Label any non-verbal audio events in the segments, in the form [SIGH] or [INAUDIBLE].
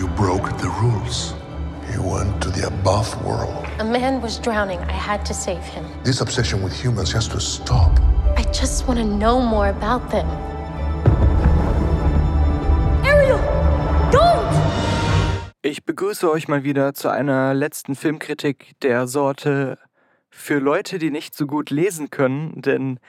You broke the rules. You went to the above world. A man was drowning. I had to save him. This obsession with humans has to stop. I just want to know more about them. Ariel! Don't! Ich begrüße euch mal wieder zu einer letzten Filmkritik der Sorte für Leute, die nicht so gut lesen können, denn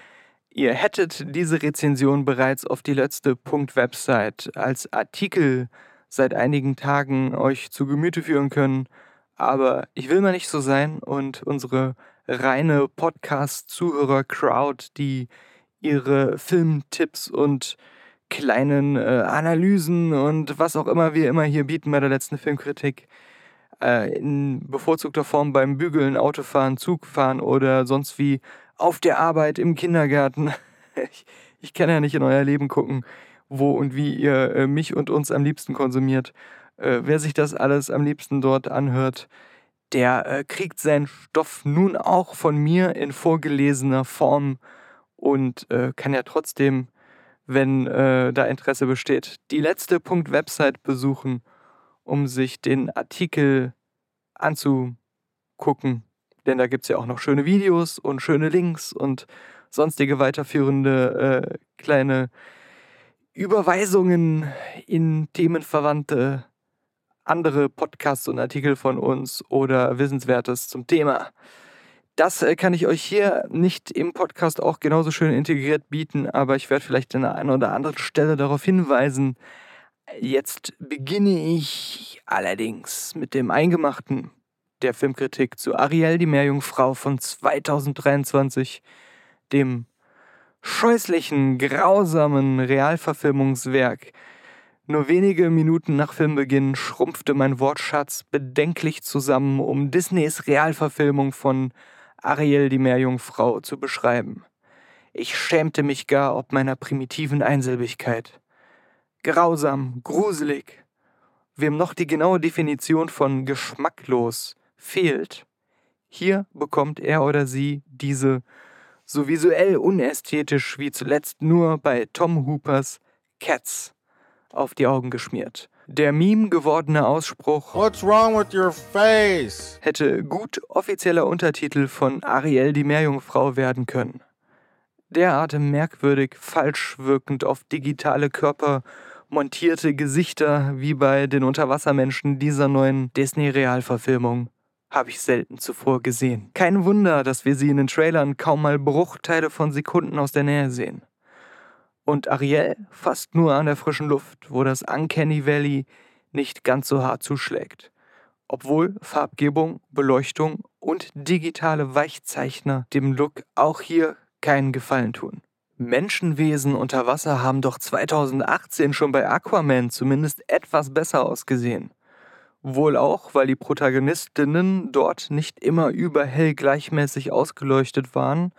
ihr hättet diese Rezension bereits auf die letzte Punkt-Website als Artikel seit einigen Tagen euch zu Gemüte führen können. Aber ich will mal nicht so sein und unsere reine Podcast-Zuhörer-Crowd, die ihre Filmtipps und kleinen äh, Analysen und was auch immer wir immer hier bieten bei der letzten Filmkritik, äh, in bevorzugter Form beim Bügeln, Autofahren, Zugfahren oder sonst wie auf der Arbeit, im Kindergarten. [LAUGHS] ich, ich kann ja nicht in euer Leben gucken wo und wie ihr äh, mich und uns am liebsten konsumiert. Äh, wer sich das alles am liebsten dort anhört, der äh, kriegt seinen Stoff nun auch von mir in vorgelesener Form und äh, kann ja trotzdem, wenn äh, da Interesse besteht, die letzte Punkt Website besuchen, um sich den Artikel anzugucken. Denn da gibt es ja auch noch schöne Videos und schöne Links und sonstige weiterführende äh, kleine Überweisungen in themenverwandte andere Podcasts und Artikel von uns oder Wissenswertes zum Thema. Das äh, kann ich euch hier nicht im Podcast auch genauso schön integriert bieten, aber ich werde vielleicht an der einen oder anderen Stelle darauf hinweisen. Jetzt beginne ich allerdings mit dem Eingemachten der Filmkritik zu Ariel, die Meerjungfrau von 2023, dem scheußlichen, grausamen Realverfilmungswerk. Nur wenige Minuten nach Filmbeginn schrumpfte mein Wortschatz bedenklich zusammen, um Disneys Realverfilmung von Ariel die Meerjungfrau zu beschreiben. Ich schämte mich gar ob meiner primitiven Einsilbigkeit. Grausam, gruselig. Wem noch die genaue Definition von geschmacklos fehlt, hier bekommt er oder sie diese so visuell unästhetisch wie zuletzt nur bei Tom Hoopers Cats auf die Augen geschmiert. Der Meme gewordene Ausspruch What's wrong with your face? hätte gut offizieller Untertitel von Ariel die Meerjungfrau werden können. Derart merkwürdig falsch wirkend auf digitale Körper montierte Gesichter wie bei den Unterwassermenschen dieser neuen Disney-Realverfilmung habe ich selten zuvor gesehen. Kein Wunder, dass wir sie in den Trailern kaum mal Bruchteile von Sekunden aus der Nähe sehen. Und Ariel fast nur an der frischen Luft, wo das Uncanny Valley nicht ganz so hart zuschlägt. Obwohl Farbgebung, Beleuchtung und digitale Weichzeichner dem Look auch hier keinen Gefallen tun. Menschenwesen unter Wasser haben doch 2018 schon bei Aquaman zumindest etwas besser ausgesehen. Wohl auch, weil die Protagonistinnen dort nicht immer überhell gleichmäßig ausgeleuchtet waren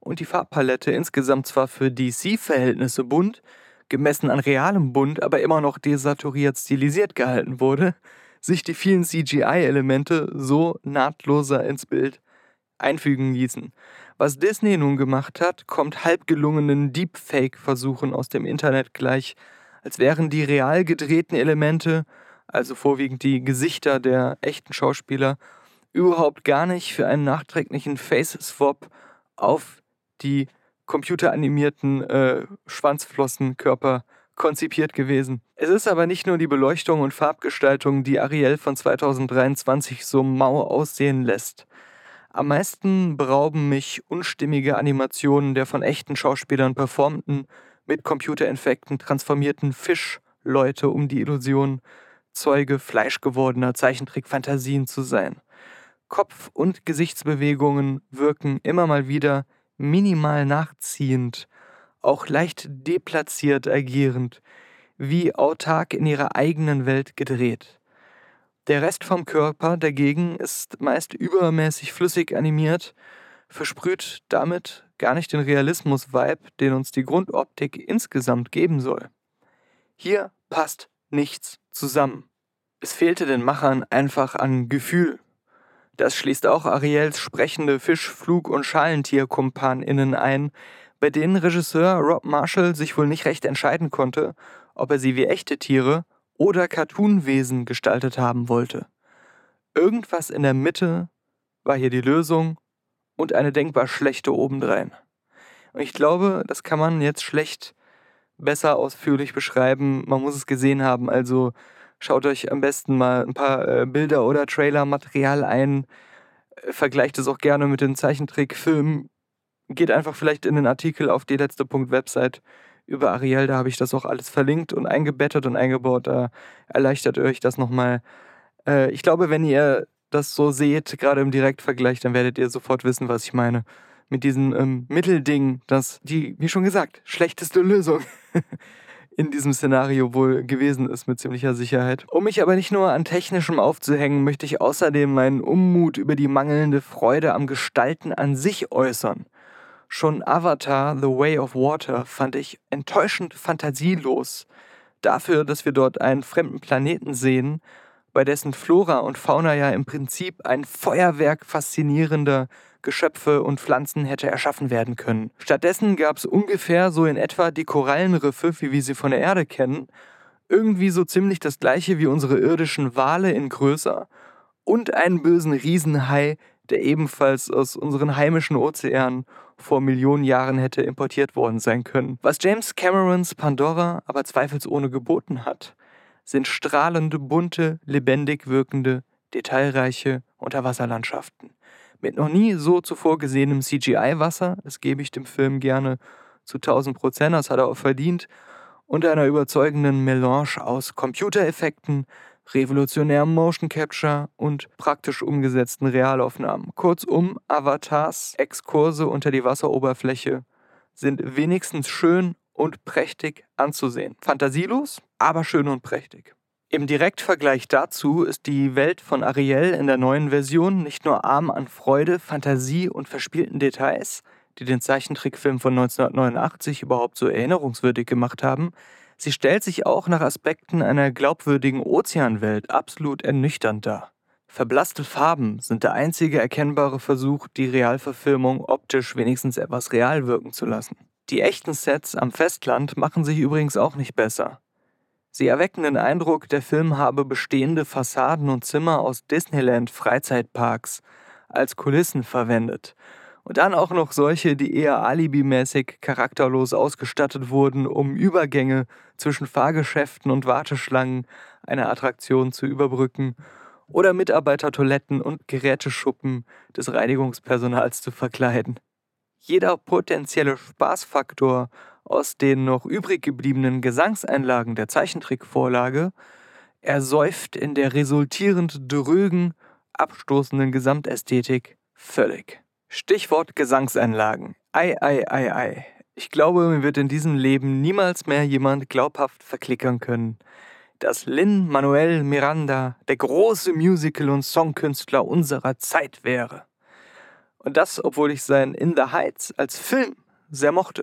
und die Farbpalette insgesamt zwar für DC-Verhältnisse bunt, gemessen an realem Bunt, aber immer noch desaturiert stilisiert gehalten wurde, sich die vielen CGI-Elemente so nahtloser ins Bild einfügen ließen. Was Disney nun gemacht hat, kommt halb gelungenen Deepfake-Versuchen aus dem Internet gleich, als wären die real gedrehten Elemente also vorwiegend die Gesichter der echten Schauspieler, überhaupt gar nicht für einen nachträglichen Face-Swap auf die computeranimierten äh, Schwanzflossenkörper konzipiert gewesen. Es ist aber nicht nur die Beleuchtung und Farbgestaltung, die Ariel von 2023 so mau aussehen lässt. Am meisten berauben mich unstimmige Animationen der von echten Schauspielern performten, mit Computereffekten transformierten Fischleute um die Illusion, Zeuge fleischgewordener Zeichentrickfantasien zu sein. Kopf- und Gesichtsbewegungen wirken immer mal wieder minimal nachziehend, auch leicht deplatziert agierend, wie autark in ihrer eigenen Welt gedreht. Der Rest vom Körper dagegen ist meist übermäßig flüssig animiert, versprüht damit gar nicht den Realismus-Vibe, den uns die Grundoptik insgesamt geben soll. Hier passt nichts zusammen. Es fehlte den Machern einfach an Gefühl. Das schließt auch Ariels sprechende Fisch-, Flug- und Schalentierkumpaninnen ein, bei denen Regisseur Rob Marshall sich wohl nicht recht entscheiden konnte, ob er sie wie echte Tiere oder Cartoonwesen gestaltet haben wollte. Irgendwas in der Mitte war hier die Lösung und eine denkbar schlechte obendrein. Und ich glaube, das kann man jetzt schlecht besser ausführlich beschreiben. Man muss es gesehen haben. Also schaut euch am besten mal ein paar äh, Bilder oder Trailer-Material ein. Äh, vergleicht es auch gerne mit den Zeichentrickfilmen. Geht einfach vielleicht in den Artikel auf die letzte Punkt Website über Ariel. Da habe ich das auch alles verlinkt und eingebettet und eingebaut. Da erleichtert euch das nochmal. Äh, ich glaube, wenn ihr das so seht, gerade im Direktvergleich, dann werdet ihr sofort wissen, was ich meine mit diesem ähm, Mittelding, das die, wie schon gesagt, schlechteste Lösung [LAUGHS] in diesem Szenario wohl gewesen ist, mit ziemlicher Sicherheit. Um mich aber nicht nur an Technischem aufzuhängen, möchte ich außerdem meinen Unmut über die mangelnde Freude am Gestalten an sich äußern. Schon Avatar The Way of Water fand ich enttäuschend fantasielos. Dafür, dass wir dort einen fremden Planeten sehen, bei dessen Flora und Fauna ja im Prinzip ein Feuerwerk faszinierender Geschöpfe und Pflanzen hätte erschaffen werden können. Stattdessen gab es ungefähr so in etwa die Korallenriffe, wie wir sie von der Erde kennen, irgendwie so ziemlich das gleiche wie unsere irdischen Wale in größer und einen bösen Riesenhai, der ebenfalls aus unseren heimischen Ozeanen vor Millionen Jahren hätte importiert worden sein können. Was James Camerons Pandora aber zweifelsohne geboten hat, sind strahlende, bunte, lebendig wirkende, detailreiche Unterwasserlandschaften mit noch nie so zuvor gesehenem CGI-Wasser, das gebe ich dem Film gerne zu 1000 Prozent, das hat er auch verdient, und einer überzeugenden Melange aus Computereffekten, revolutionärem Motion Capture und praktisch umgesetzten Realaufnahmen. Kurzum, Avatars Exkurse unter die Wasseroberfläche sind wenigstens schön und prächtig anzusehen. Fantasielos, aber schön und prächtig. Im Direktvergleich dazu ist die Welt von Ariel in der neuen Version nicht nur arm an Freude, Fantasie und verspielten Details, die den Zeichentrickfilm von 1989 überhaupt so erinnerungswürdig gemacht haben, sie stellt sich auch nach Aspekten einer glaubwürdigen Ozeanwelt absolut ernüchternd dar. Verblasste Farben sind der einzige erkennbare Versuch, die Realverfilmung optisch wenigstens etwas real wirken zu lassen. Die echten Sets am Festland machen sich übrigens auch nicht besser. Sie erwecken den Eindruck, der Film habe bestehende Fassaden und Zimmer aus Disneyland-Freizeitparks als Kulissen verwendet. Und dann auch noch solche, die eher alibimäßig charakterlos ausgestattet wurden, um Übergänge zwischen Fahrgeschäften und Warteschlangen einer Attraktion zu überbrücken oder Mitarbeitertoiletten und Geräteschuppen des Reinigungspersonals zu verkleiden. Jeder potenzielle Spaßfaktor aus den noch übrig gebliebenen Gesangseinlagen der Zeichentrickvorlage ersäuft in der resultierend drögen, abstoßenden Gesamtästhetik völlig. Stichwort Gesangseinlagen. Ei, ei, ei, ei. Ich glaube, mir wird in diesem Leben niemals mehr jemand glaubhaft verklickern können, dass Lin Manuel Miranda der große Musical- und Songkünstler unserer Zeit wäre. Und das, obwohl ich sein In the Heights als Film sehr mochte.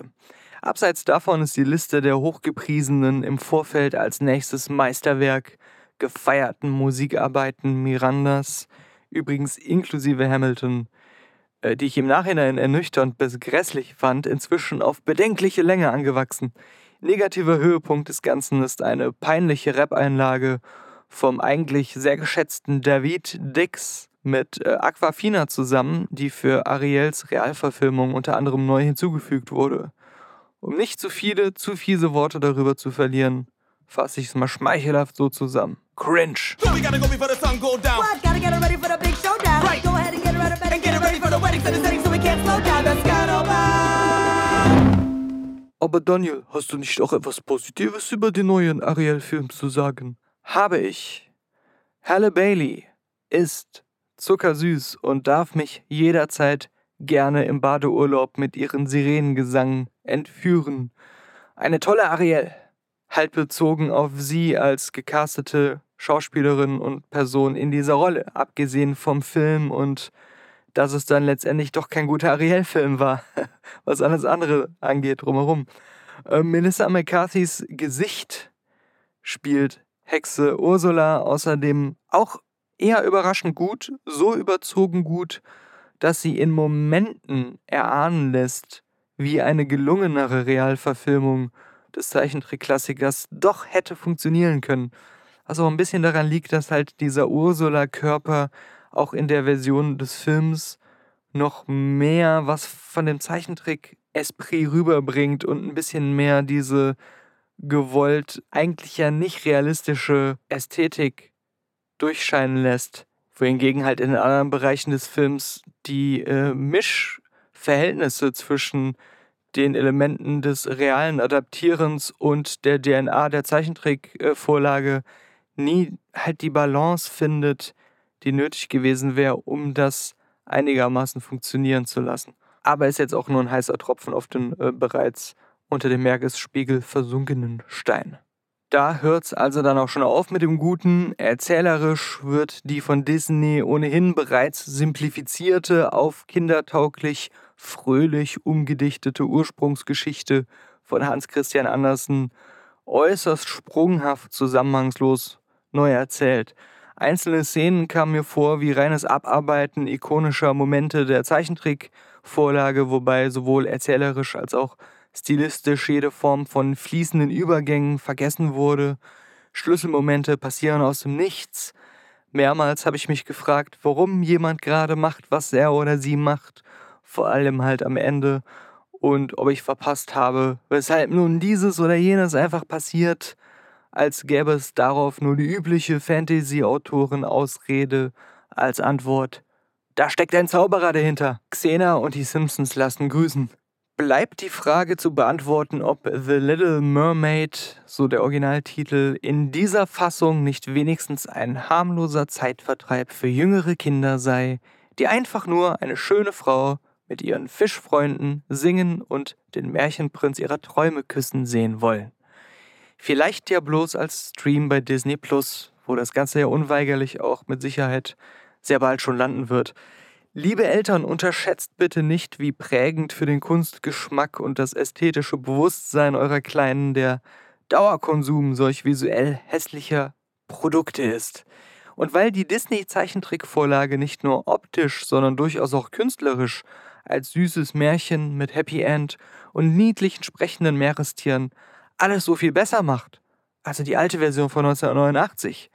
Abseits davon ist die Liste der hochgepriesenen im Vorfeld als nächstes Meisterwerk gefeierten Musikarbeiten Mirandas, übrigens inklusive Hamilton, äh, die ich im Nachhinein ernüchternd bis grässlich fand, inzwischen auf bedenkliche Länge angewachsen. Negativer Höhepunkt des Ganzen ist eine peinliche Rap-Einlage vom eigentlich sehr geschätzten David Dix mit äh, Aquafina zusammen, die für Ariels Realverfilmung unter anderem neu hinzugefügt wurde. Um nicht zu viele, zu fiese Worte darüber zu verlieren, fasse ich es mal schmeichelhaft so zusammen. Cringe. So we gotta go before the sun go down. What? Gotta get ready for the big showdown. Right. Go ahead and get ready, and get ready for the wedding. Set the setting so we can't slow down. Let's go Aber Daniel, hast du nicht auch etwas Positives über den neuen Ariel-Film zu sagen? Habe ich. Halle Bailey ist zuckersüß und darf mich jederzeit gerne im Badeurlaub mit ihren Sirenengesang entführen. Eine tolle Ariel, halt bezogen auf sie als gecastete Schauspielerin und Person in dieser Rolle, abgesehen vom Film und dass es dann letztendlich doch kein guter Ariel-Film war, [LAUGHS] was alles andere angeht drumherum. Äh, Melissa McCarthys Gesicht spielt Hexe Ursula außerdem auch eher überraschend gut, so überzogen gut, dass sie in Momenten erahnen lässt, wie eine gelungenere Realverfilmung des Zeichentrickklassikers doch hätte funktionieren können. Auch ein bisschen daran liegt, dass halt dieser Ursula-Körper auch in der Version des Films noch mehr was von dem Zeichentrick Esprit rüberbringt und ein bisschen mehr diese gewollt eigentlich ja nicht realistische Ästhetik durchscheinen lässt. Wohingegen halt in anderen Bereichen des Films die äh, Mischverhältnisse zwischen den Elementen des realen Adaptierens und der DNA der Zeichentrickvorlage nie halt die Balance findet, die nötig gewesen wäre, um das einigermaßen funktionieren zu lassen. Aber ist jetzt auch nur ein heißer Tropfen auf den äh, bereits unter dem Meeresspiegel versunkenen Stein. Da hört's also dann auch schon auf mit dem Guten. Erzählerisch wird die von Disney ohnehin bereits simplifizierte, auf kindertauglich, fröhlich umgedichtete Ursprungsgeschichte von Hans Christian Andersen äußerst sprunghaft, zusammenhangslos neu erzählt. Einzelne Szenen kamen mir vor wie reines Abarbeiten ikonischer Momente der Zeichentrickvorlage, wobei sowohl erzählerisch als auch stilistisch jede Form von fließenden Übergängen vergessen wurde. Schlüsselmomente passieren aus dem Nichts. Mehrmals habe ich mich gefragt, warum jemand gerade macht, was er oder sie macht, vor allem halt am Ende, und ob ich verpasst habe, weshalb nun dieses oder jenes einfach passiert, als gäbe es darauf nur die übliche Fantasy-Autoren-Ausrede als Antwort. Da steckt ein Zauberer dahinter. Xena und die Simpsons lassen grüßen bleibt die Frage zu beantworten, ob The Little Mermaid, so der Originaltitel, in dieser Fassung nicht wenigstens ein harmloser Zeitvertreib für jüngere Kinder sei, die einfach nur eine schöne Frau mit ihren Fischfreunden singen und den Märchenprinz ihrer Träume küssen sehen wollen. Vielleicht ja bloß als Stream bei Disney Plus, wo das Ganze ja unweigerlich auch mit Sicherheit sehr bald schon landen wird. Liebe Eltern, unterschätzt bitte nicht, wie prägend für den Kunstgeschmack und das ästhetische Bewusstsein eurer Kleinen der Dauerkonsum solch visuell hässlicher Produkte ist. Und weil die Disney-Zeichentrickvorlage nicht nur optisch, sondern durchaus auch künstlerisch als süßes Märchen mit Happy End und niedlichen sprechenden Meerestieren alles so viel besser macht, also die alte Version von 1989,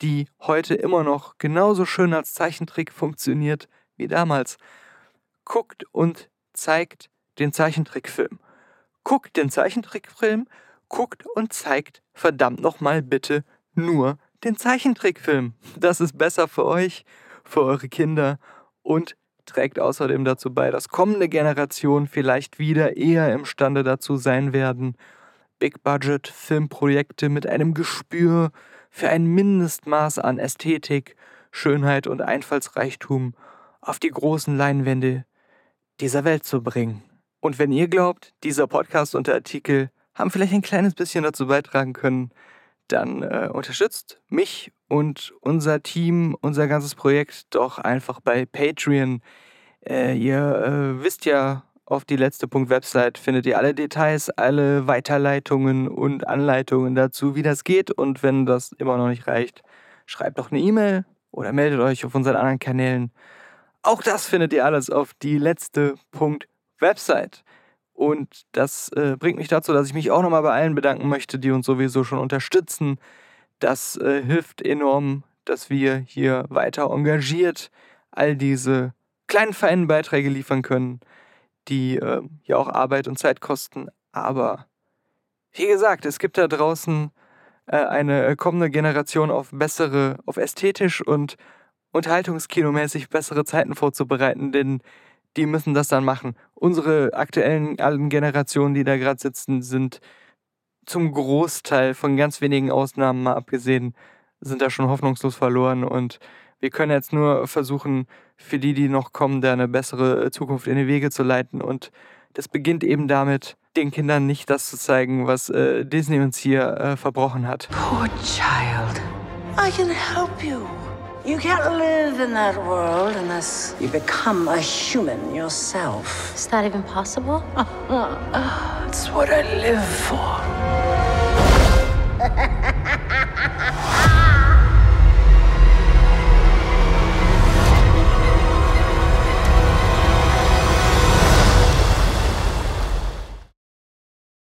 die heute immer noch genauso schön als Zeichentrick funktioniert wie damals. Guckt und zeigt den Zeichentrickfilm. Guckt den Zeichentrickfilm, guckt und zeigt verdammt nochmal bitte nur den Zeichentrickfilm. Das ist besser für euch, für eure Kinder und trägt außerdem dazu bei, dass kommende Generationen vielleicht wieder eher imstande dazu sein werden, Big-Budget-Filmprojekte mit einem Gespür für ein Mindestmaß an Ästhetik, Schönheit und Einfallsreichtum auf die großen Leinwände dieser Welt zu bringen. Und wenn ihr glaubt, dieser Podcast und der Artikel haben vielleicht ein kleines bisschen dazu beitragen können, dann äh, unterstützt mich und unser Team, unser ganzes Projekt doch einfach bei Patreon. Äh, ihr äh, wisst ja, auf die letzte Punkt Website findet ihr alle Details, alle Weiterleitungen und Anleitungen dazu, wie das geht. Und wenn das immer noch nicht reicht, schreibt doch eine E-Mail oder meldet euch auf unseren anderen Kanälen. Auch das findet ihr alles auf die letzte Punkt Website. Und das äh, bringt mich dazu, dass ich mich auch nochmal bei allen bedanken möchte, die uns sowieso schon unterstützen. Das äh, hilft enorm, dass wir hier weiter engagiert all diese kleinen feinen Beiträge liefern können, die äh, ja auch Arbeit und Zeit kosten. Aber wie gesagt, es gibt da draußen äh, eine kommende Generation auf bessere, auf ästhetisch und unterhaltungskinomäßig bessere Zeiten vorzubereiten, denn die müssen das dann machen. Unsere aktuellen alten Generationen, die da gerade sitzen, sind zum Großteil von ganz wenigen Ausnahmen mal abgesehen, sind da schon hoffnungslos verloren und wir können jetzt nur versuchen, für die, die noch kommen, da eine bessere Zukunft in die Wege zu leiten und das beginnt eben damit, den Kindern nicht das zu zeigen, was äh, Disney uns hier äh, verbrochen hat. Poor child. I can help you. You can't live in that world unless you become a human yourself. Is that even possible? [LAUGHS] It's what I live for.